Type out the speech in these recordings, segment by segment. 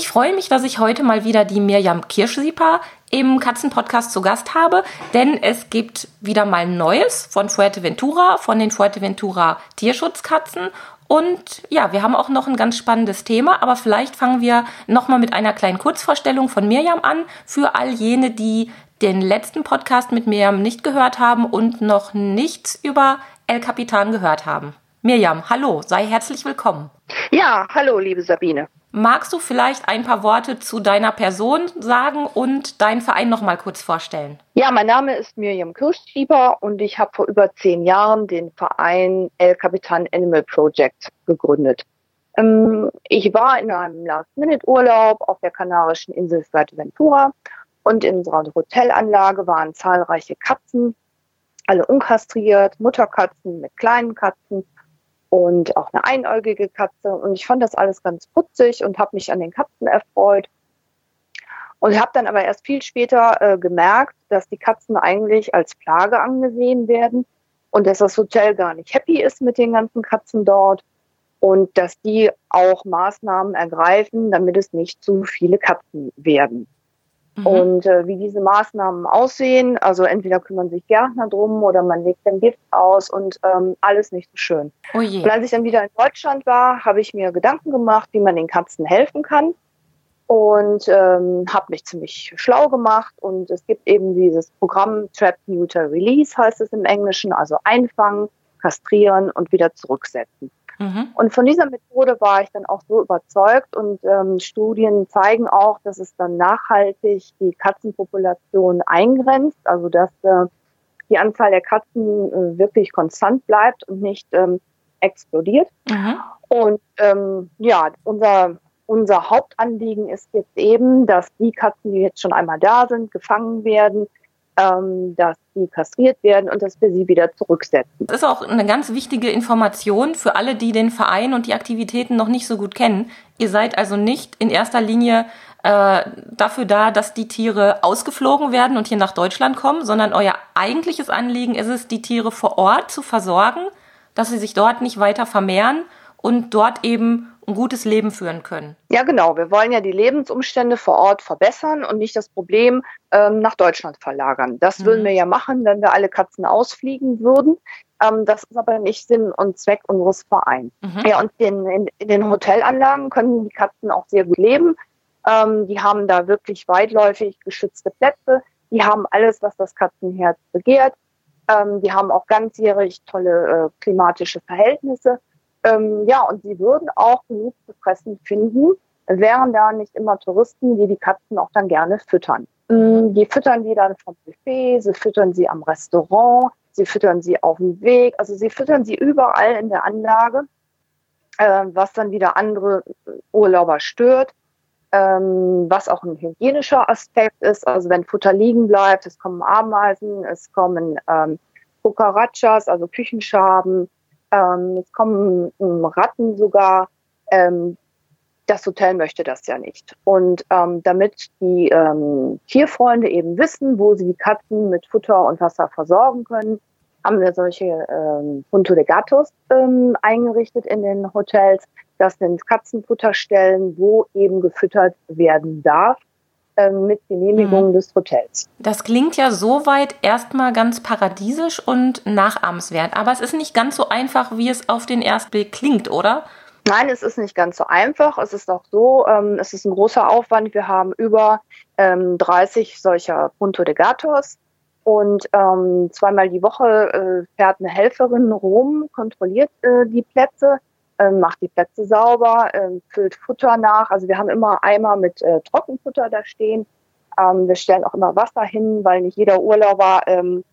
Ich freue mich, dass ich heute mal wieder die Mirjam Kirschsieper im Katzenpodcast zu Gast habe, denn es gibt wieder mal Neues von Fuerteventura, von den Fuerteventura Tierschutzkatzen. Und ja, wir haben auch noch ein ganz spannendes Thema, aber vielleicht fangen wir nochmal mit einer kleinen Kurzvorstellung von Mirjam an, für all jene, die den letzten Podcast mit Mirjam nicht gehört haben und noch nichts über El Capitan gehört haben. Mirjam, hallo, sei herzlich willkommen. Ja, hallo, liebe Sabine. Magst du vielleicht ein paar Worte zu deiner Person sagen und deinen Verein noch mal kurz vorstellen? Ja, mein Name ist Miriam Kirschschieber und ich habe vor über zehn Jahren den Verein El Capitan Animal Project gegründet. Ähm, ich war in einem Last-Minute-Urlaub auf der kanarischen Insel Fuerteventura und in unserer Hotelanlage waren zahlreiche Katzen, alle unkastriert, Mutterkatzen mit kleinen Katzen und auch eine einäugige Katze. Und ich fand das alles ganz putzig und habe mich an den Katzen erfreut. Und habe dann aber erst viel später äh, gemerkt, dass die Katzen eigentlich als Plage angesehen werden und dass das Hotel gar nicht happy ist mit den ganzen Katzen dort und dass die auch Maßnahmen ergreifen, damit es nicht zu viele Katzen werden. Mhm. Und äh, wie diese Maßnahmen aussehen, also entweder kümmern sich Gärtner drum oder man legt dann Gift aus und ähm, alles nicht so schön. Oh und als ich dann wieder in Deutschland war, habe ich mir Gedanken gemacht, wie man den Katzen helfen kann und ähm, habe mich ziemlich schlau gemacht und es gibt eben dieses Programm Trap Neuter Release heißt es im Englischen, also einfangen, kastrieren und wieder zurücksetzen. Mhm. Und von dieser Methode war ich dann auch so überzeugt und ähm, Studien zeigen auch, dass es dann nachhaltig die Katzenpopulation eingrenzt, also dass äh, die Anzahl der Katzen äh, wirklich konstant bleibt und nicht ähm, explodiert. Mhm. Und ähm, ja, unser unser Hauptanliegen ist jetzt eben, dass die Katzen, die jetzt schon einmal da sind, gefangen werden, ähm, dass die kastriert werden und dass wir sie wieder zurücksetzen. Das ist auch eine ganz wichtige Information für alle, die den Verein und die Aktivitäten noch nicht so gut kennen. Ihr seid also nicht in erster Linie äh, dafür da, dass die Tiere ausgeflogen werden und hier nach Deutschland kommen, sondern euer eigentliches Anliegen ist es, die Tiere vor Ort zu versorgen, dass sie sich dort nicht weiter vermehren und dort eben ein gutes Leben führen können. Ja, genau. Wir wollen ja die Lebensumstände vor Ort verbessern und nicht das Problem ähm, nach Deutschland verlagern. Das mhm. würden wir ja machen, wenn wir alle Katzen ausfliegen würden. Ähm, das ist aber nicht Sinn und Zweck unseres Vereins. Mhm. Ja, und in, in, in, den Hotelanlagen können die Katzen auch sehr gut leben. Ähm, die haben da wirklich weitläufig geschützte Plätze. Die haben alles, was das Katzenherz begehrt. Ähm, die haben auch ganzjährig tolle äh, klimatische Verhältnisse. Ähm, ja, und sie würden auch genug zu fressen finden, wären da nicht immer Touristen, die die Katzen auch dann gerne füttern. Ähm, die füttern die dann vom Buffet, sie füttern sie am Restaurant, sie füttern sie auf dem Weg, also sie füttern sie überall in der Anlage, äh, was dann wieder andere Urlauber stört. Ähm, was auch ein hygienischer Aspekt ist. Also wenn Futter liegen bleibt, es kommen Ameisen, es kommen ähm, Cucarachas, also Küchenschaben, ähm, es kommen Ratten sogar. Ähm, das Hotel möchte das ja nicht. Und ähm, damit die ähm, Tierfreunde eben wissen, wo sie die Katzen mit Futter und Wasser versorgen können, haben wir solche ähm, Punto de Gatos ähm, eingerichtet in den Hotels. Das sind Katzenfutterstellen, wo eben gefüttert werden darf mit Genehmigung mhm. des Hotels. Das klingt ja soweit erstmal ganz paradiesisch und nachahmenswert, aber es ist nicht ganz so einfach, wie es auf den ersten Blick klingt, oder? Nein, es ist nicht ganz so einfach. Es ist auch so, ähm, es ist ein großer Aufwand. Wir haben über ähm, 30 solcher Punto de Gatos und ähm, zweimal die Woche äh, fährt eine Helferin rum, kontrolliert äh, die Plätze ähm, macht die Plätze sauber, ähm, füllt Futter nach. Also wir haben immer Eimer mit äh, Trockenfutter da stehen. Ähm, wir stellen auch immer Wasser hin, weil nicht jeder Urlauber ähm,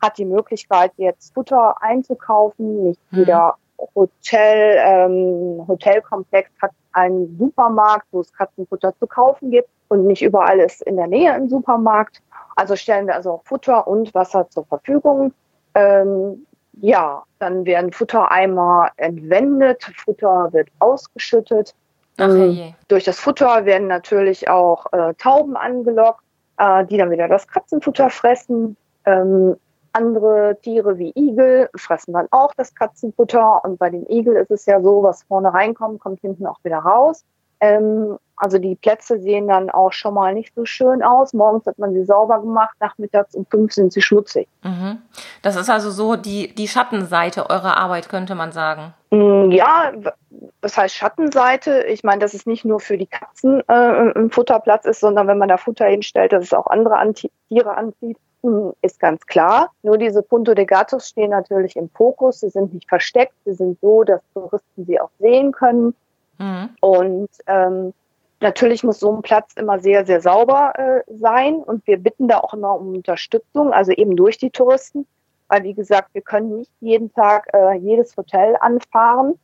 hat die Möglichkeit, jetzt Futter einzukaufen. Nicht mhm. jeder Hotel, ähm, Hotelkomplex hat einen Supermarkt, wo es Katzenfutter zu kaufen gibt und nicht überall ist in der Nähe ein Supermarkt. Also stellen wir also auch Futter und Wasser zur Verfügung. Ähm, ja, dann werden Futtereimer entwendet, Futter wird ausgeschüttet. Ach, ähm, durch das Futter werden natürlich auch äh, Tauben angelockt, äh, die dann wieder das Katzenfutter fressen. Ähm, andere Tiere wie Igel fressen dann auch das Katzenfutter und bei den Igel ist es ja so, was vorne reinkommt, kommt hinten auch wieder raus. Ähm, also die Plätze sehen dann auch schon mal nicht so schön aus. Morgens hat man sie sauber gemacht, nachmittags um fünf sind sie schmutzig. Mhm. Das ist also so die, die Schattenseite eurer Arbeit, könnte man sagen. Mm, ja, das heißt Schattenseite. Ich meine, dass es nicht nur für die Katzen äh, ein Futterplatz ist, sondern wenn man da Futter hinstellt, dass es auch andere Anti Tiere anzieht, hm, ist ganz klar. Nur diese Punto de Gatos stehen natürlich im Fokus. Sie sind nicht versteckt. Sie sind so, dass Touristen sie auch sehen können. Mhm. Und ähm, natürlich muss so ein Platz immer sehr, sehr sauber äh, sein und wir bitten da auch immer um Unterstützung, also eben durch die Touristen, weil wie gesagt, wir können nicht jeden Tag äh, jedes Hotel anfahren.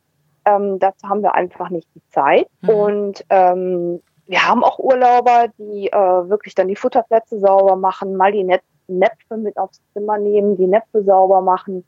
Ähm, dazu haben wir einfach nicht die Zeit. Mhm. Und ähm, wir haben auch Urlauber, die äh, wirklich dann die Futterplätze sauber machen, mal die Net Näpfe mit aufs Zimmer nehmen, die Näpfe sauber machen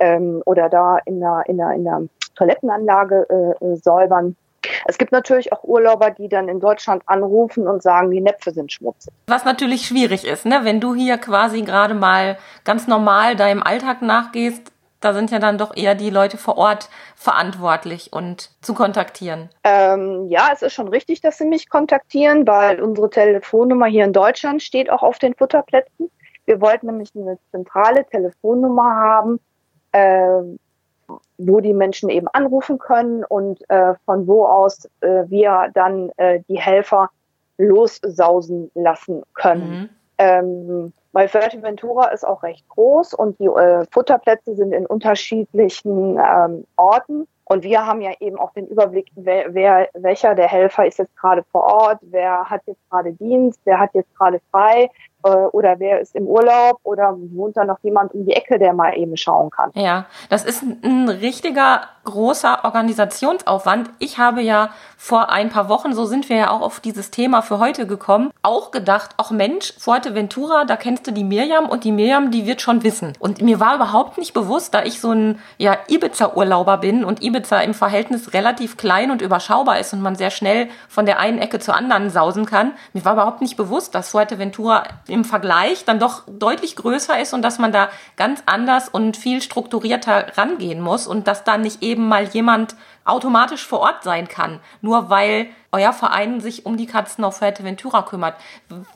ähm, oder da in der, in der, in der Toilettenanlage äh, äh säubern. Es gibt natürlich auch Urlauber, die dann in Deutschland anrufen und sagen, die Näpfe sind schmutzig. Was natürlich schwierig ist, ne? wenn du hier quasi gerade mal ganz normal deinem Alltag nachgehst, da sind ja dann doch eher die Leute vor Ort verantwortlich und zu kontaktieren. Ähm, ja, es ist schon richtig, dass sie mich kontaktieren, weil unsere Telefonnummer hier in Deutschland steht auch auf den Futterplätzen. Wir wollten nämlich eine zentrale Telefonnummer haben, äh, wo die Menschen eben anrufen können und äh, von wo aus äh, wir dann äh, die Helfer lossausen lassen können. Mhm. Ähm, weil Fuerteventura ist auch recht groß und die äh, Futterplätze sind in unterschiedlichen ähm, Orten. Und wir haben ja eben auch den Überblick, wer, wer, welcher der Helfer ist jetzt gerade vor Ort, wer hat jetzt gerade Dienst, wer hat jetzt gerade frei, äh, oder wer ist im Urlaub oder wohnt da noch jemand um die Ecke, der mal eben schauen kann. Ja, das ist ein richtiger großer Organisationsaufwand. Ich habe ja vor ein paar Wochen, so sind wir ja auch auf dieses Thema für heute gekommen, auch gedacht, ach Mensch, Fuerteventura, da kennst du die Mirjam und die Mirjam, die wird schon wissen. Und mir war überhaupt nicht bewusst, da ich so ein ja, Ibiza-Urlauber bin und Ibiza im Verhältnis relativ klein und überschaubar ist und man sehr schnell von der einen Ecke zur anderen sausen kann. Mir war überhaupt nicht bewusst, dass Fuerteventura im Vergleich dann doch deutlich größer ist und dass man da ganz anders und viel strukturierter rangehen muss und dass da nicht eben mal jemand automatisch vor Ort sein kann, nur weil euer Verein sich um die Katzen auf Fuerteventura kümmert.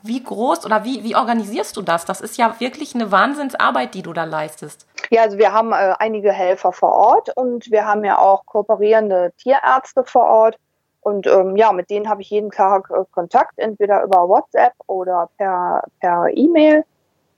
Wie groß oder wie, wie organisierst du das? Das ist ja wirklich eine Wahnsinnsarbeit, die du da leistest. Ja, also wir haben äh, einige Helfer vor Ort und wir haben ja auch kooperierende Tierärzte vor Ort. Und ähm, ja, mit denen habe ich jeden Tag äh, Kontakt, entweder über WhatsApp oder per, per E-Mail.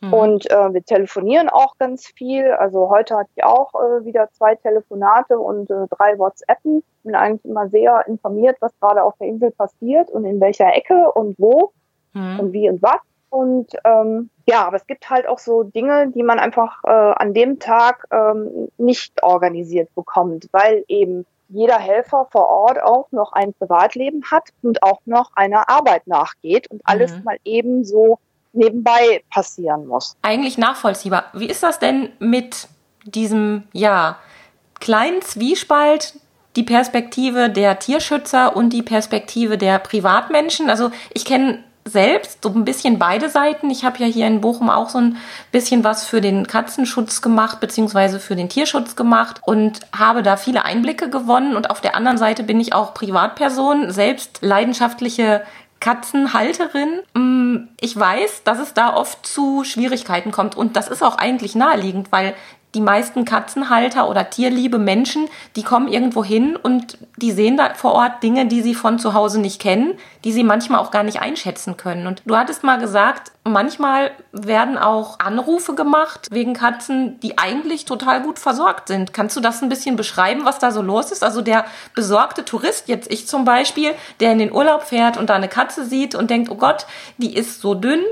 Mhm. Und äh, wir telefonieren auch ganz viel. Also heute hatte ich auch äh, wieder zwei Telefonate und äh, drei WhatsAppen. Bin eigentlich immer sehr informiert, was gerade auf der Insel passiert und in welcher Ecke und wo mhm. und wie und was. Und ähm, ja, aber es gibt halt auch so Dinge, die man einfach äh, an dem Tag ähm, nicht organisiert bekommt, weil eben jeder Helfer vor Ort auch noch ein Privatleben hat und auch noch einer Arbeit nachgeht und alles mhm. mal eben so nebenbei passieren muss. Eigentlich nachvollziehbar. Wie ist das denn mit diesem, ja, kleinen Zwiespalt, die Perspektive der Tierschützer und die Perspektive der Privatmenschen? Also ich kenne selbst so ein bisschen beide Seiten. Ich habe ja hier in Bochum auch so ein bisschen was für den Katzenschutz gemacht, beziehungsweise für den Tierschutz gemacht und habe da viele Einblicke gewonnen. Und auf der anderen Seite bin ich auch Privatperson, selbst leidenschaftliche Katzenhalterin. Mm, ich weiß, dass es da oft zu Schwierigkeiten kommt und das ist auch eigentlich naheliegend, weil die meisten Katzenhalter oder tierliebe Menschen, die kommen irgendwo hin und die sehen da vor Ort Dinge, die sie von zu Hause nicht kennen, die sie manchmal auch gar nicht einschätzen können. Und du hattest mal gesagt, manchmal werden auch Anrufe gemacht wegen Katzen, die eigentlich total gut versorgt sind. Kannst du das ein bisschen beschreiben, was da so los ist? Also der besorgte Tourist, jetzt ich zum Beispiel, der in den Urlaub fährt und da eine Katze sieht und denkt, oh Gott, die ist so dünn,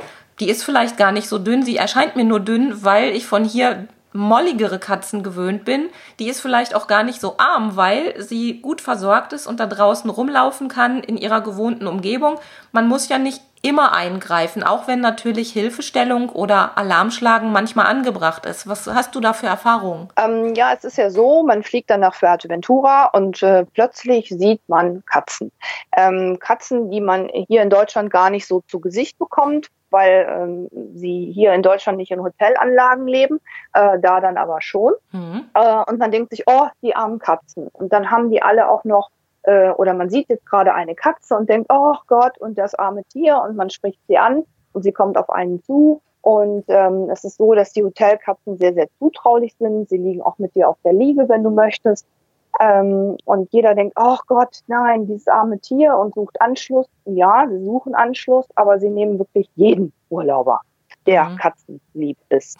die ist vielleicht gar nicht so dünn, sie erscheint mir nur dünn, weil ich von hier molligere Katzen gewöhnt bin, die ist vielleicht auch gar nicht so arm, weil sie gut versorgt ist und da draußen rumlaufen kann in ihrer gewohnten Umgebung. Man muss ja nicht immer eingreifen, auch wenn natürlich Hilfestellung oder Alarmschlagen manchmal angebracht ist. Was hast du da für Erfahrungen? Ähm, ja, es ist ja so, man fliegt dann nach Fuerteventura und äh, plötzlich sieht man Katzen. Ähm, Katzen, die man hier in Deutschland gar nicht so zu Gesicht bekommt, weil ähm, sie hier in Deutschland nicht in Hotelanlagen leben, äh, da dann aber schon. Mhm. Äh, und man denkt sich, oh, die armen Katzen. Und dann haben die alle auch noch äh, oder man sieht jetzt gerade eine Katze und denkt, oh Gott, und das arme Tier und man spricht sie an und sie kommt auf einen zu. Und ähm, es ist so, dass die Hotelkatzen sehr, sehr zutraulich sind. Sie liegen auch mit dir auf der Liege, wenn du möchtest. Ähm, und jeder denkt, oh Gott, nein, dieses arme Tier und sucht Anschluss. Ja, sie suchen Anschluss, aber sie nehmen wirklich jeden Urlauber der mhm. katzenlieb ist.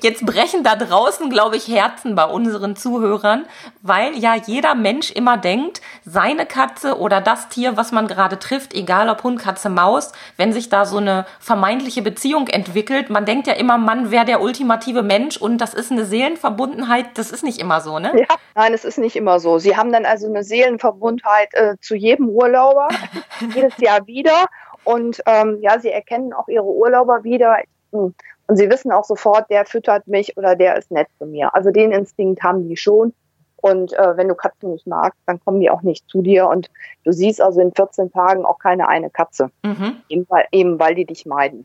Jetzt brechen da draußen, glaube ich, Herzen bei unseren Zuhörern, weil ja jeder Mensch immer denkt, seine Katze oder das Tier, was man gerade trifft, egal ob Hund, Katze, Maus, wenn sich da so eine vermeintliche Beziehung entwickelt, man denkt ja immer, man wäre der ultimative Mensch und das ist eine Seelenverbundenheit, das ist nicht immer so, ne? Ja, nein, es ist nicht immer so. Sie haben dann also eine Seelenverbundenheit äh, zu jedem Urlauber, jedes Jahr wieder und ähm, ja, sie erkennen auch ihre Urlauber wieder. Hm. Und sie wissen auch sofort, der füttert mich oder der ist nett zu mir. Also den Instinkt haben die schon. Und äh, wenn du Katzen nicht magst, dann kommen die auch nicht zu dir. Und du siehst also in 14 Tagen auch keine eine Katze. Mhm. Eben, weil, eben weil die dich meiden.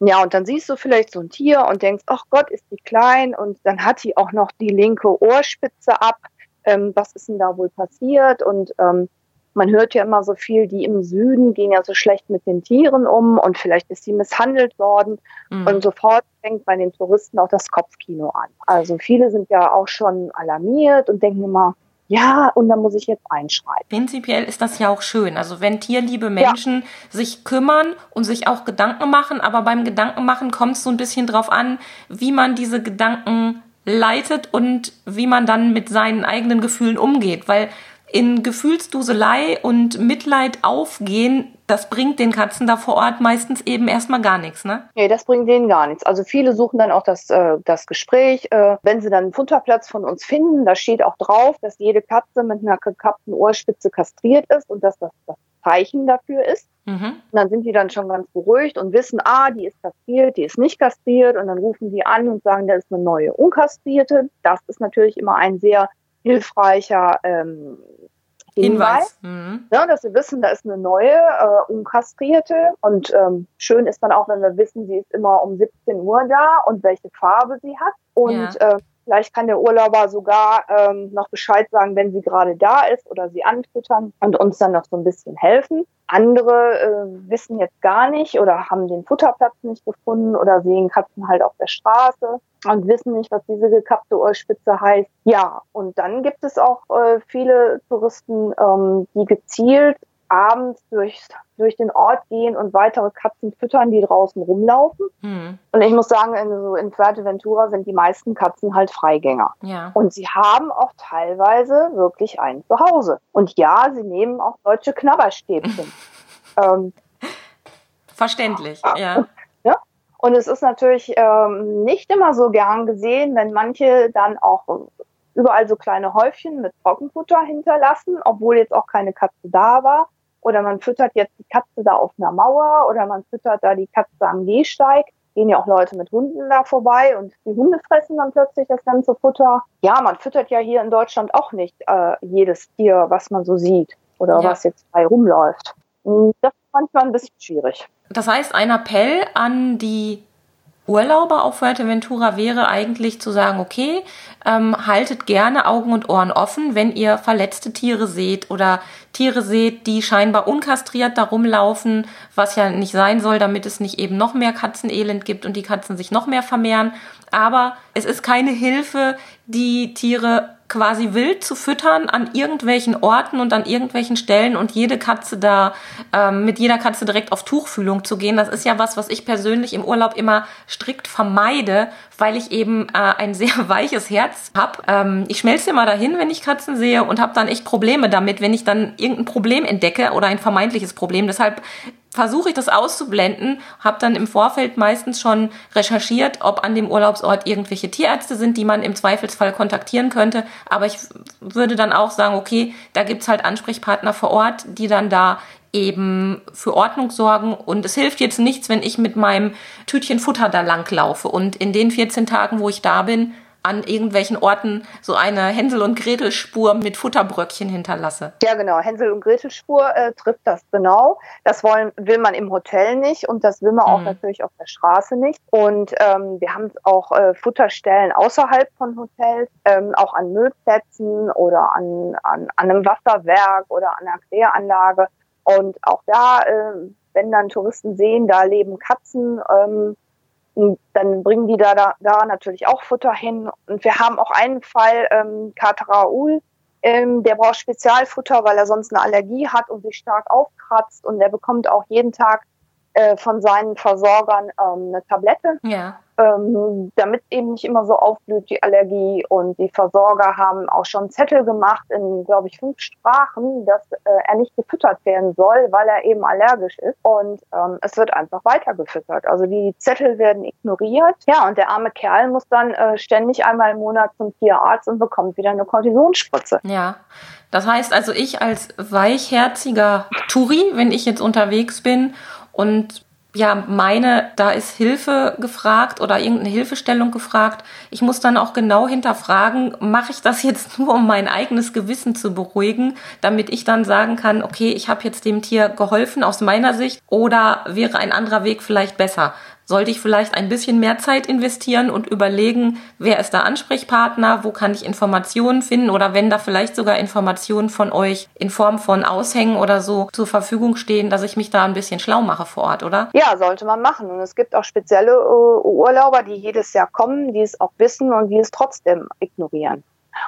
Ja, und dann siehst du vielleicht so ein Tier und denkst, ach Gott, ist die klein. Und dann hat die auch noch die linke Ohrspitze ab. Ähm, was ist denn da wohl passiert? Und ähm, man hört ja immer so viel, die im Süden gehen ja so schlecht mit den Tieren um und vielleicht ist sie misshandelt worden. Mhm. Und sofort fängt bei den Touristen auch das Kopfkino an. Also viele sind ja auch schon alarmiert und denken immer, ja, und dann muss ich jetzt einschreiten. Prinzipiell ist das ja auch schön. Also wenn tierliebe Menschen ja. sich kümmern und sich auch Gedanken machen, aber beim Gedankenmachen kommt es so ein bisschen drauf an, wie man diese Gedanken leitet und wie man dann mit seinen eigenen Gefühlen umgeht. Weil in Gefühlsduselei und Mitleid aufgehen, das bringt den Katzen da vor Ort meistens eben erstmal gar nichts, ne? Nee, das bringt denen gar nichts. Also viele suchen dann auch das, äh, das Gespräch. Äh, wenn sie dann einen Futterplatz von uns finden, da steht auch drauf, dass jede Katze mit einer gekappten Ohrspitze kastriert ist und dass das das Zeichen dafür ist. Mhm. Und dann sind die dann schon ganz beruhigt und wissen, ah, die ist kastriert, die ist nicht kastriert. Und dann rufen die an und sagen, da ist eine neue unkastrierte. Das ist natürlich immer ein sehr hilfreicher ähm, Hinweis, Hinweis. Mhm. Ja, dass wir wissen, da ist eine neue, äh, unkastrierte und ähm, schön ist dann auch, wenn wir wissen, sie ist immer um 17 Uhr da und welche Farbe sie hat und ja. äh, Vielleicht kann der Urlauber sogar ähm, noch Bescheid sagen, wenn sie gerade da ist oder sie anfüttern und uns dann noch so ein bisschen helfen. Andere äh, wissen jetzt gar nicht oder haben den Futterplatz nicht gefunden oder sehen Katzen halt auf der Straße und wissen nicht, was diese gekappte Ohrspitze heißt. Ja, und dann gibt es auch äh, viele Touristen, ähm, die gezielt abends durch, durch den Ort gehen und weitere Katzen füttern, die draußen rumlaufen. Mhm. Und ich muss sagen, in, so in Fuerteventura sind die meisten Katzen halt Freigänger. Ja. Und sie haben auch teilweise wirklich ein Zuhause. Und ja, sie nehmen auch deutsche Knabberstäbchen. ähm, Verständlich, ja. ja. Und es ist natürlich ähm, nicht immer so gern gesehen, wenn manche dann auch überall so kleine Häufchen mit Trockenfutter hinterlassen, obwohl jetzt auch keine Katze da war. Oder man füttert jetzt die Katze da auf einer Mauer oder man füttert da die Katze am Gehsteig. Gehen ja auch Leute mit Hunden da vorbei und die Hunde fressen dann plötzlich das ganze Futter. Ja, man füttert ja hier in Deutschland auch nicht äh, jedes Tier, was man so sieht oder ja. was jetzt frei rumläuft. Das ist manchmal ein bisschen schwierig. Das heißt, ein Appell an die Urlauber auf Fuerteventura wäre eigentlich zu sagen, okay, ähm, haltet gerne Augen und Ohren offen, wenn ihr verletzte Tiere seht oder Tiere seht, die scheinbar unkastriert da rumlaufen, was ja nicht sein soll, damit es nicht eben noch mehr Katzenelend gibt und die Katzen sich noch mehr vermehren. Aber es ist keine Hilfe, die Tiere quasi wild zu füttern an irgendwelchen Orten und an irgendwelchen Stellen und jede Katze da ähm, mit jeder Katze direkt auf Tuchfühlung zu gehen, das ist ja was, was ich persönlich im Urlaub immer strikt vermeide, weil ich eben äh, ein sehr weiches Herz habe. Ähm, ich schmelze immer dahin, wenn ich Katzen sehe und habe dann echt Probleme damit, wenn ich dann irgendein Problem entdecke oder ein vermeintliches Problem. Deshalb versuche ich das auszublenden, habe dann im Vorfeld meistens schon recherchiert, ob an dem Urlaubsort irgendwelche Tierärzte sind, die man im Zweifelsfall kontaktieren könnte. Aber ich würde dann auch sagen, okay, da gibt's halt Ansprechpartner vor Ort, die dann da eben für Ordnung sorgen. Und es hilft jetzt nichts, wenn ich mit meinem Tütchen Futter da lang laufe. Und in den 14 Tagen, wo ich da bin, an irgendwelchen Orten so eine Hänsel- und Gretel-Spur mit Futterbröckchen hinterlasse. Ja, genau. Hänsel- und Gretel-Spur äh, trifft das genau. Das wollen, will man im Hotel nicht und das will man mhm. auch natürlich auf der Straße nicht. Und ähm, wir haben auch äh, Futterstellen außerhalb von Hotels, ähm, auch an Müllplätzen oder an, an, an einem Wasserwerk oder an einer Kläranlage. Und auch da, äh, wenn dann Touristen sehen, da leben Katzen, ähm, und dann bringen die da, da, da natürlich auch Futter hin. Und wir haben auch einen Fall, ähm, Kater Raoul, ähm, der braucht Spezialfutter, weil er sonst eine Allergie hat und sich stark aufkratzt. Und der bekommt auch jeden Tag äh, von seinen Versorgern ähm, eine Tablette. Ja ähm, damit eben nicht immer so aufblüht, die Allergie. Und die Versorger haben auch schon Zettel gemacht in, glaube ich, fünf Sprachen, dass äh, er nicht gefüttert werden soll, weil er eben allergisch ist. Und ähm, es wird einfach weiter gefüttert. Also die Zettel werden ignoriert. Ja, und der arme Kerl muss dann äh, ständig einmal im Monat zum Tierarzt und bekommt wieder eine Kortisonspritze. Ja. Das heißt also, ich als weichherziger Touri, wenn ich jetzt unterwegs bin und ja meine, da ist Hilfe gefragt oder irgendeine Hilfestellung gefragt. Ich muss dann auch genau hinterfragen, mache ich das jetzt nur, um mein eigenes Gewissen zu beruhigen, damit ich dann sagen kann, okay, ich habe jetzt dem Tier geholfen aus meiner Sicht oder wäre ein anderer Weg vielleicht besser sollte ich vielleicht ein bisschen mehr Zeit investieren und überlegen, wer ist der Ansprechpartner, wo kann ich Informationen finden oder wenn da vielleicht sogar Informationen von euch in Form von Aushängen oder so zur Verfügung stehen, dass ich mich da ein bisschen schlau mache vor Ort, oder? Ja, sollte man machen. Und es gibt auch spezielle uh, Urlauber, die jedes Jahr kommen, die es auch wissen und die es trotzdem ignorieren.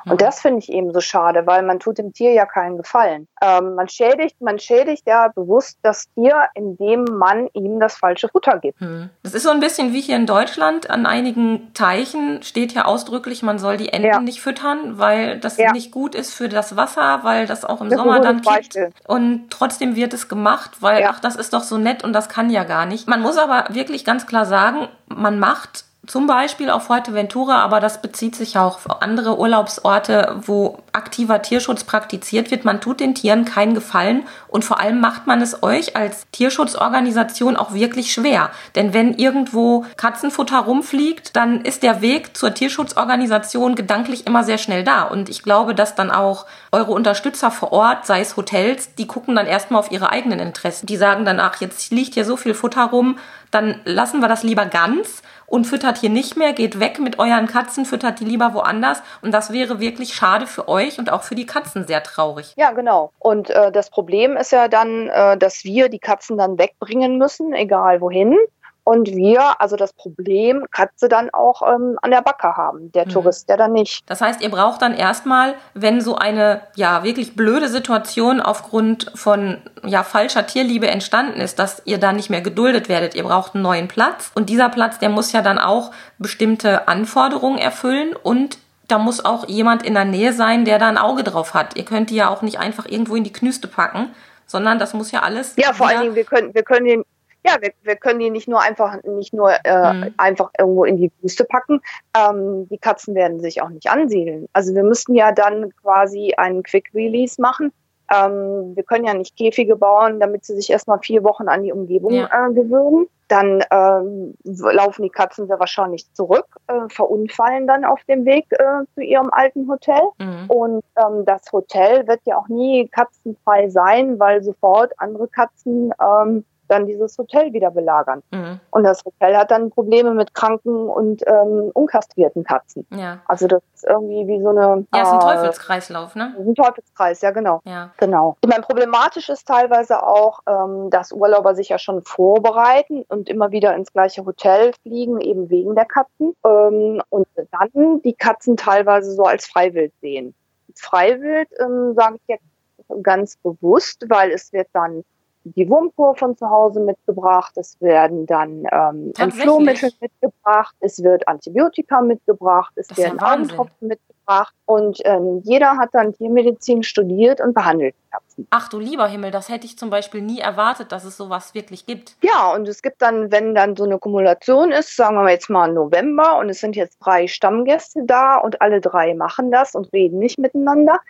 Und das finde ich eben so schade, weil man tut dem Tier ja keinen Gefallen. Ähm, man schädigt, man schädigt ja bewusst das Tier, indem man ihm das falsche Futter gibt. Hm. Das ist so ein bisschen wie hier in Deutschland. An einigen Teichen steht ja ausdrücklich, man soll die Enten ja. nicht füttern, weil das ja. nicht gut ist für das Wasser, weil das auch im das Sommer dann kippt. Und trotzdem wird es gemacht, weil ja. ach, das ist doch so nett und das kann ja gar nicht. Man muss aber wirklich ganz klar sagen, man macht zum Beispiel auf Fuerteventura, aber das bezieht sich auch auf andere Urlaubsorte, wo aktiver Tierschutz praktiziert wird. Man tut den Tieren keinen Gefallen und vor allem macht man es euch als Tierschutzorganisation auch wirklich schwer. Denn wenn irgendwo Katzenfutter rumfliegt, dann ist der Weg zur Tierschutzorganisation gedanklich immer sehr schnell da. Und ich glaube, dass dann auch eure Unterstützer vor Ort, sei es Hotels, die gucken dann erstmal auf ihre eigenen Interessen. Die sagen dann, ach, jetzt liegt hier so viel Futter rum, dann lassen wir das lieber ganz und füttert hier nicht mehr, geht weg mit euren Katzen, füttert die lieber woanders. Und das wäre wirklich schade für euch und auch für die Katzen sehr traurig. Ja, genau. Und äh, das Problem ist ja dann, äh, dass wir die Katzen dann wegbringen müssen, egal wohin und wir, also das Problem, Katze dann auch ähm, an der Backe haben, der mhm. Tourist, der dann nicht. Das heißt, ihr braucht dann erstmal, wenn so eine ja wirklich blöde Situation aufgrund von ja falscher Tierliebe entstanden ist, dass ihr da nicht mehr geduldet werdet, ihr braucht einen neuen Platz und dieser Platz, der muss ja dann auch bestimmte Anforderungen erfüllen und da muss auch jemand in der Nähe sein, der da ein Auge drauf hat. Ihr könnt die ja auch nicht einfach irgendwo in die Knüste packen, sondern das muss ja alles. Ja, vor allen Dingen, wir können, wir können den, ja, wir, wir können die nicht nur einfach nicht nur äh, mhm. einfach irgendwo in die Wüste packen. Ähm, die Katzen werden sich auch nicht ansiedeln. Also wir müssten ja dann quasi einen Quick Release machen. Ähm, wir können ja nicht Käfige bauen, damit sie sich erstmal vier Wochen an die Umgebung ja. äh, gewöhnen. Dann ähm, laufen die Katzen sehr wahrscheinlich zurück, äh, verunfallen dann auf dem Weg äh, zu ihrem alten Hotel. Mhm. Und ähm, das Hotel wird ja auch nie katzenfrei sein, weil sofort andere Katzen ähm, dann dieses Hotel wieder belagern. Mhm. Und das Hotel hat dann Probleme mit kranken und ähm, unkastrierten Katzen. Ja. Also das ist irgendwie wie so eine... Ja, ist ein äh, Teufelskreislauf, ne? Ein Teufelskreis, ja genau. Ja. Genau. Ich meine, problematisch ist teilweise auch, ähm, dass Urlauber sich ja schon vorbereiten und immer wieder ins gleiche Hotel fliegen, eben wegen der Katzen. Ähm, und dann die Katzen teilweise so als Freiwild sehen. Freiwild ähm, sage ich jetzt ganz bewusst, weil es wird dann die Wurmkur von zu Hause mitgebracht, es werden dann ähm, Entflohmittel mitgebracht, es wird Antibiotika mitgebracht, es das werden Augentropfen mitgebracht und ähm, jeder hat dann Tiermedizin studiert und behandelt Katzen. Ach du lieber Himmel, das hätte ich zum Beispiel nie erwartet, dass es sowas wirklich gibt. Ja, und es gibt dann, wenn dann so eine Kumulation ist, sagen wir jetzt mal November und es sind jetzt drei Stammgäste da und alle drei machen das und reden nicht miteinander,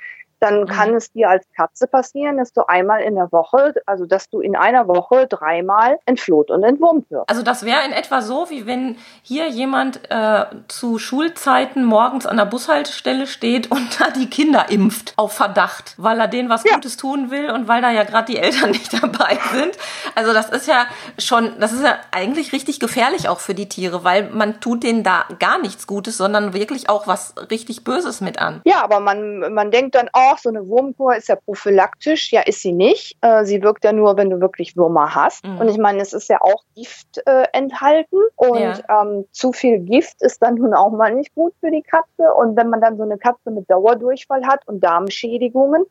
dann mhm. kann es dir als Katze passieren, dass du einmal in der Woche, also dass du in einer Woche dreimal entfloht und entwurmt wirst. Also das wäre in etwa so, wie wenn hier jemand äh, zu Schulzeiten morgens an der Bushaltestelle steht und da die Kinder impft auf Verdacht, weil er denen was ja. Gutes tun will und weil da ja gerade die Eltern nicht dabei sind. Also das ist ja schon, das ist ja eigentlich richtig gefährlich auch für die Tiere, weil man tut denen da gar nichts Gutes, sondern wirklich auch was richtig Böses mit an. Ja, aber man, man denkt dann, oh, so eine Wurmkur ist ja prophylaktisch. Ja, ist sie nicht. Äh, sie wirkt ja nur, wenn du wirklich Würmer hast. Mhm. Und ich meine, es ist ja auch Gift äh, enthalten. Und ja. ähm, zu viel Gift ist dann nun auch mal nicht gut für die Katze. Und wenn man dann so eine Katze mit Dauerdurchfall hat und Darmschädigungen,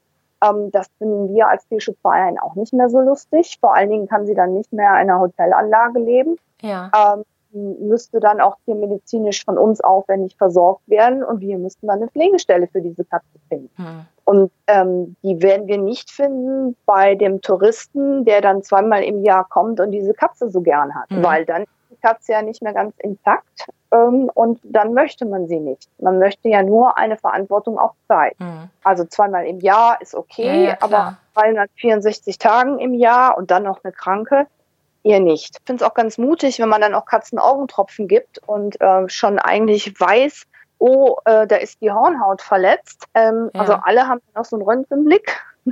ähm, das finden wir als Tierschutzverein auch nicht mehr so lustig. Vor allen Dingen kann sie dann nicht mehr in einer Hotelanlage leben. Ja. Ähm, müsste dann auch tiermedizinisch von uns aufwendig versorgt werden und wir müssten dann eine Pflegestelle für diese Katze finden. Hm. Und ähm, die werden wir nicht finden bei dem Touristen, der dann zweimal im Jahr kommt und diese Katze so gern hat, hm. weil dann ist die Katze ja nicht mehr ganz intakt ähm, und dann möchte man sie nicht. Man möchte ja nur eine Verantwortung auf Zeit. Hm. Also zweimal im Jahr ist okay, ja, ja, aber 364 Tagen im Jahr und dann noch eine Kranke, ihr nicht. Ich finde es auch ganz mutig, wenn man dann auch Katzenaugentropfen gibt und äh, schon eigentlich weiß, oh, äh, da ist die Hornhaut verletzt. Ähm, ja. Also alle haben noch so einen Röntgenblick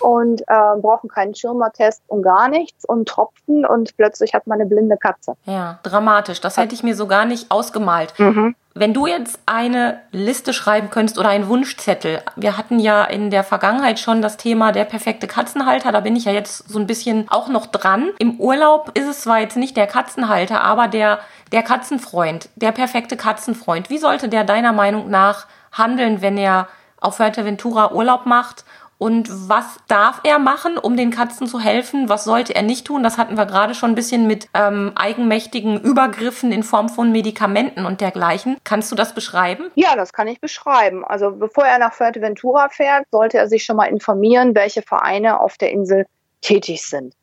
und äh, brauchen keinen Schirmertest und gar nichts und Tropfen und plötzlich hat man eine blinde Katze. Ja, dramatisch. Das hätte ich mir so gar nicht ausgemalt. Mhm. Wenn du jetzt eine Liste schreiben könntest oder einen Wunschzettel, wir hatten ja in der Vergangenheit schon das Thema der perfekte Katzenhalter, da bin ich ja jetzt so ein bisschen auch noch dran. Im Urlaub ist es zwar jetzt nicht der Katzenhalter, aber der, der Katzenfreund, der perfekte Katzenfreund. Wie sollte der deiner Meinung nach handeln, wenn er auf Fuerteventura Urlaub macht und was darf er machen, um den Katzen zu helfen? Was sollte er nicht tun? Das hatten wir gerade schon ein bisschen mit ähm, eigenmächtigen Übergriffen in Form von Medikamenten und dergleichen. Kannst du das beschreiben? Ja, das kann ich beschreiben. Also bevor er nach Fuerteventura fährt, sollte er sich schon mal informieren, welche Vereine auf der Insel tätig sind.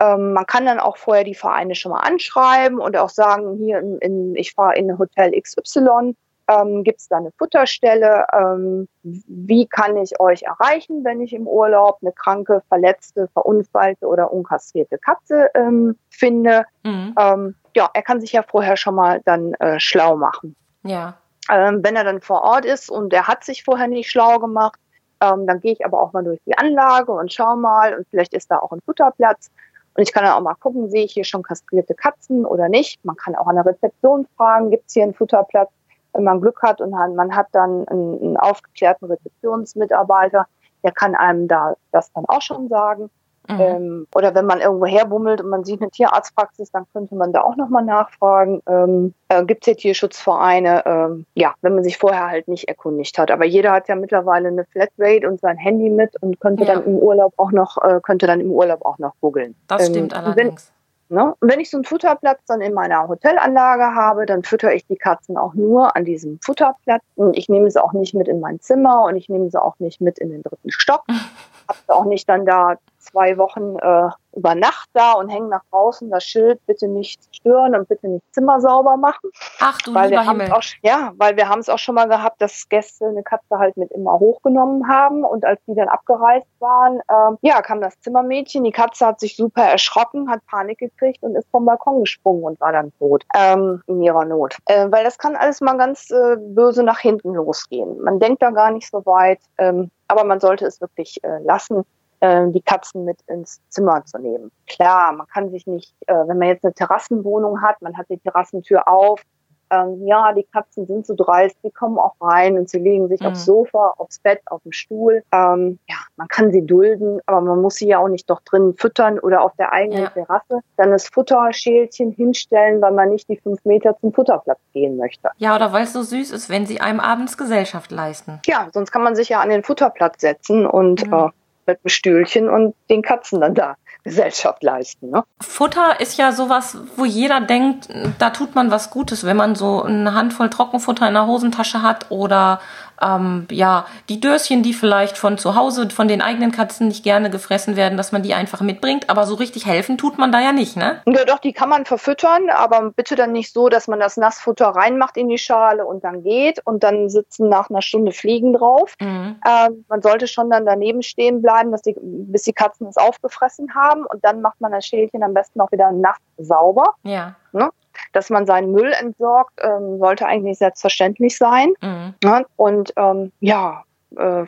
Ähm, man kann dann auch vorher die Vereine schon mal anschreiben und auch sagen, hier in, in ich fahre in Hotel XY ähm, Gibt es da eine Futterstelle? Ähm, wie kann ich euch erreichen, wenn ich im Urlaub eine kranke, verletzte, verunfallte oder unkastrierte Katze ähm, finde? Mhm. Ähm, ja, er kann sich ja vorher schon mal dann äh, schlau machen. Ja. Ähm, wenn er dann vor Ort ist und er hat sich vorher nicht schlau gemacht, ähm, dann gehe ich aber auch mal durch die Anlage und schau mal und vielleicht ist da auch ein Futterplatz. Und ich kann dann auch mal gucken, sehe ich hier schon kastrierte Katzen oder nicht. Man kann auch an der Rezeption fragen, gibt es hier einen Futterplatz? Wenn man Glück hat und man hat dann einen, einen aufgeklärten Rezeptionsmitarbeiter, der kann einem da das dann auch schon sagen. Mhm. Ähm, oder wenn man irgendwo herbummelt und man sieht eine Tierarztpraxis, dann könnte man da auch nochmal nachfragen. Ähm, äh, Gibt es hier Tierschutzvereine? Ähm, ja, wenn man sich vorher halt nicht erkundigt hat. Aber jeder hat ja mittlerweile eine Flatrate und sein Handy mit und könnte ja. dann im Urlaub auch noch, äh, könnte dann im Urlaub auch noch googeln. Das stimmt ähm, allerdings. Ne? Und wenn ich so einen Futterplatz dann in meiner Hotelanlage habe, dann fütter ich die Katzen auch nur an diesem Futterplatz. Und ich nehme sie auch nicht mit in mein Zimmer und ich nehme sie auch nicht mit in den dritten Stock. Habe sie auch nicht dann da zwei Wochen äh, über Nacht da und hängen nach draußen das Schild, bitte nicht stören und bitte nicht Zimmer sauber machen. Ach du weil lieber wir Himmel. Auch, ja, weil wir haben es auch schon mal gehabt, dass Gäste eine Katze halt mit immer hochgenommen haben und als die dann abgereist waren, äh, ja, kam das Zimmermädchen, die Katze hat sich super erschrocken, hat Panik gekriegt und ist vom Balkon gesprungen und war dann tot ähm, in ihrer Not. Äh, weil das kann alles mal ganz äh, böse nach hinten losgehen. Man denkt da gar nicht so weit, ähm, aber man sollte es wirklich äh, lassen äh, die Katzen mit ins Zimmer zu nehmen. Klar, man kann sich nicht, äh, wenn man jetzt eine Terrassenwohnung hat, man hat die Terrassentür auf, ähm, ja, die Katzen sind so dreist, die kommen auch rein und sie legen sich mhm. aufs Sofa, aufs Bett, auf den Stuhl. Ähm, ja, man kann sie dulden, aber man muss sie ja auch nicht doch drinnen füttern oder auf der eigenen ja. Terrasse dann das Futterschälchen hinstellen, weil man nicht die fünf Meter zum Futterplatz gehen möchte. Ja, oder weil es so süß ist, wenn sie einem abends Gesellschaft leisten. Ja, sonst kann man sich ja an den Futterplatz setzen und mhm. äh, mit einem Stühlchen und den Katzen dann da Gesellschaft leisten. Ne? Futter ist ja sowas, wo jeder denkt, da tut man was Gutes, wenn man so eine Handvoll Trockenfutter in der Hosentasche hat oder ähm, ja, die Döschen, die vielleicht von zu Hause, von den eigenen Katzen nicht gerne gefressen werden, dass man die einfach mitbringt. Aber so richtig helfen tut man da ja nicht, ne? Ja, doch, die kann man verfüttern, aber bitte dann nicht so, dass man das Nassfutter reinmacht in die Schale und dann geht und dann sitzen nach einer Stunde Fliegen drauf. Mhm. Ähm, man sollte schon dann daneben stehen bleiben, dass die, bis die Katzen es aufgefressen haben und dann macht man das Schälchen am besten auch wieder nass sauber. Ja. Ne? Dass man seinen Müll entsorgt, ähm, sollte eigentlich selbstverständlich sein. Mhm. Ja, und ähm, ja, äh,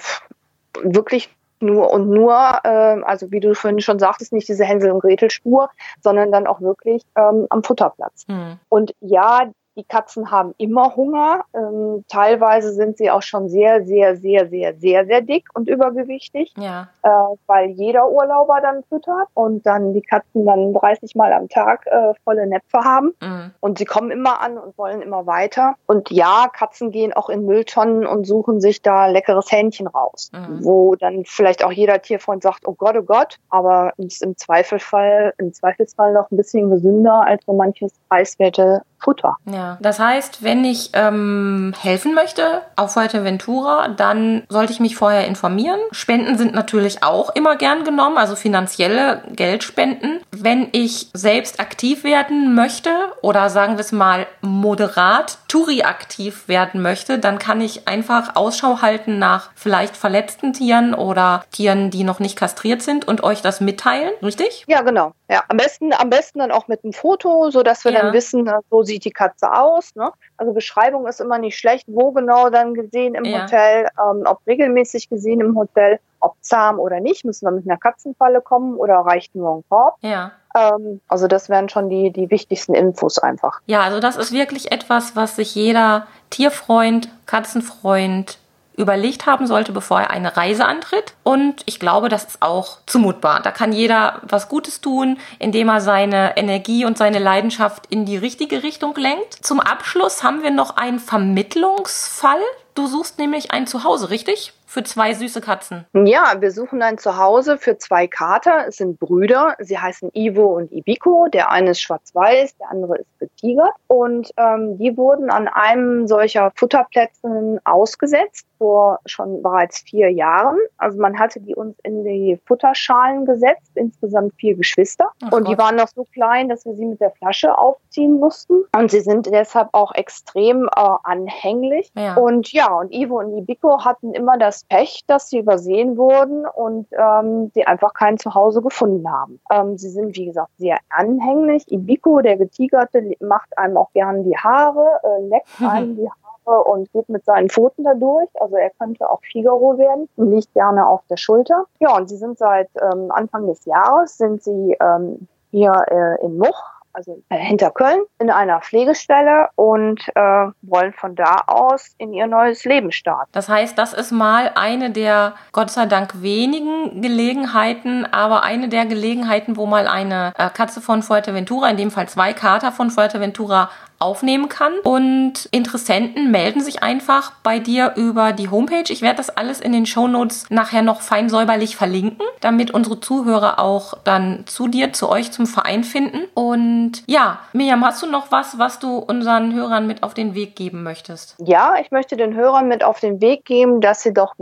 wirklich nur und nur, äh, also wie du vorhin schon sagtest, nicht diese Hänsel- und Gretel-Spur, sondern dann auch wirklich ähm, am Futterplatz. Mhm. Und ja, die Katzen haben immer Hunger. Ähm, teilweise sind sie auch schon sehr, sehr, sehr, sehr, sehr, sehr dick und übergewichtig, ja. äh, weil jeder Urlauber dann füttert und dann die Katzen dann 30 Mal am Tag äh, volle Näpfe haben. Mhm. Und sie kommen immer an und wollen immer weiter. Und ja, Katzen gehen auch in Mülltonnen und suchen sich da leckeres Hähnchen raus, mhm. wo dann vielleicht auch jeder Tierfreund sagt, oh Gott, oh Gott, aber ist im Zweifelsfall, im Zweifelsfall noch ein bisschen gesünder als so manches preiswerte Futter. Ja, das heißt, wenn ich ähm, helfen möchte auf Fuerteventura, dann sollte ich mich vorher informieren. Spenden sind natürlich auch immer gern genommen, also finanzielle Geldspenden. Wenn ich selbst aktiv werden möchte oder sagen wir es mal moderat Touri-aktiv werden möchte, dann kann ich einfach Ausschau halten nach vielleicht verletzten Tieren oder Tieren, die noch nicht kastriert sind und euch das mitteilen, richtig? Ja, genau. Ja, am besten, am besten dann auch mit einem Foto, so dass wir ja. dann wissen, so sieht die Katze aus. Ne? Also Beschreibung ist immer nicht schlecht, wo genau dann gesehen im ja. Hotel, ähm, ob regelmäßig gesehen im Hotel, ob zahm oder nicht, müssen wir mit einer Katzenfalle kommen oder reicht nur ein Korb. Ja. Ähm, also das wären schon die, die wichtigsten Infos einfach. Ja, also das ist wirklich etwas, was sich jeder Tierfreund, Katzenfreund, überlegt haben sollte, bevor er eine Reise antritt. Und ich glaube, das ist auch zumutbar. Da kann jeder was Gutes tun, indem er seine Energie und seine Leidenschaft in die richtige Richtung lenkt. Zum Abschluss haben wir noch einen Vermittlungsfall. Du suchst nämlich ein Zuhause, richtig? für zwei süße Katzen. Ja, wir suchen ein Zuhause für zwei Kater. Es sind Brüder. Sie heißen Ivo und Ibiko. Der eine ist schwarz-weiß, der andere ist getigert. Und ähm, die wurden an einem solcher Futterplätzen ausgesetzt vor schon bereits vier Jahren. Also man hatte die uns in die Futterschalen gesetzt, insgesamt vier Geschwister. Ach und Gott. die waren noch so klein, dass wir sie mit der Flasche aufziehen mussten. Und sie sind deshalb auch extrem äh, anhänglich. Ja. Und ja, und Ivo und Ibiko hatten immer das Pech, dass sie übersehen wurden und ähm, sie einfach kein Zuhause gefunden haben. Ähm, sie sind, wie gesagt, sehr anhänglich. Ibiko, der Getigerte, macht einem auch gern die Haare, äh, leckt einem die Haare und geht mit seinen Pfoten dadurch. Also er könnte auch Figaro werden und liegt gerne auf der Schulter. Ja, und sie sind seit ähm, Anfang des Jahres, sind sie ähm, hier äh, in Much also äh, hinter Köln, in einer Pflegestelle und äh, wollen von da aus in ihr neues Leben starten. Das heißt, das ist mal eine der, Gott sei Dank, wenigen Gelegenheiten, aber eine der Gelegenheiten, wo mal eine äh, Katze von Fuerteventura, in dem Fall zwei Kater von Fuerteventura, aufnehmen kann. Und Interessenten melden sich einfach bei dir über die Homepage. Ich werde das alles in den Show Notes nachher noch fein säuberlich verlinken, damit unsere Zuhörer auch dann zu dir, zu euch, zum Verein finden. Und ja, Miriam, hast du noch was, was du unseren Hörern mit auf den Weg geben möchtest? Ja, ich möchte den Hörern mit auf den Weg geben, dass sie doch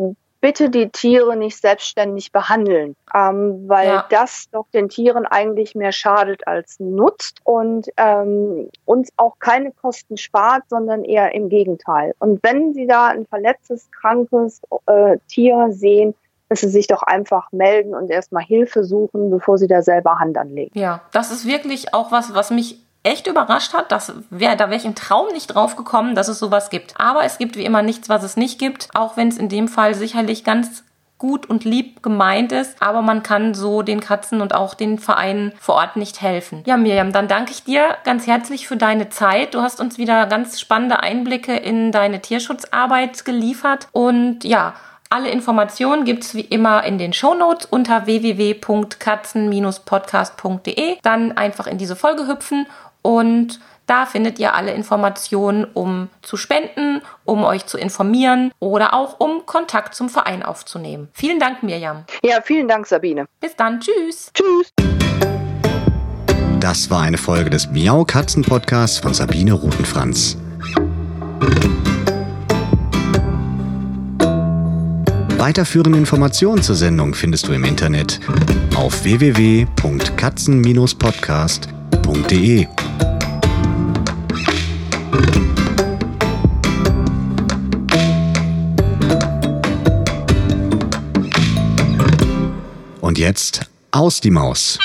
bitte die Tiere nicht selbstständig behandeln, ähm, weil ja. das doch den Tieren eigentlich mehr schadet als nutzt und ähm, uns auch keine Kosten spart, sondern eher im Gegenteil. Und wenn Sie da ein verletztes, krankes äh, Tier sehen, dass sie sich doch einfach melden und erstmal Hilfe suchen, bevor sie da selber Hand anlegen. Ja, das ist wirklich auch was, was mich echt überrascht hat. Das wär, da wäre ich im Traum nicht drauf gekommen, dass es sowas gibt. Aber es gibt wie immer nichts, was es nicht gibt, auch wenn es in dem Fall sicherlich ganz gut und lieb gemeint ist, aber man kann so den Katzen und auch den Vereinen vor Ort nicht helfen. Ja, Miriam, dann danke ich dir ganz herzlich für deine Zeit. Du hast uns wieder ganz spannende Einblicke in deine Tierschutzarbeit geliefert und ja, alle Informationen gibt es wie immer in den Shownotes unter www.katzen-podcast.de. Dann einfach in diese Folge hüpfen und da findet ihr alle Informationen, um zu spenden, um euch zu informieren oder auch um Kontakt zum Verein aufzunehmen. Vielen Dank, Mirjam. Ja, vielen Dank, Sabine. Bis dann. Tschüss. Tschüss. Das war eine Folge des Miau Katzen Podcasts von Sabine Rutenfranz. Weiterführende Informationen zur Sendung findest du im Internet auf www.katzen-podcast.de. Und jetzt aus die Maus.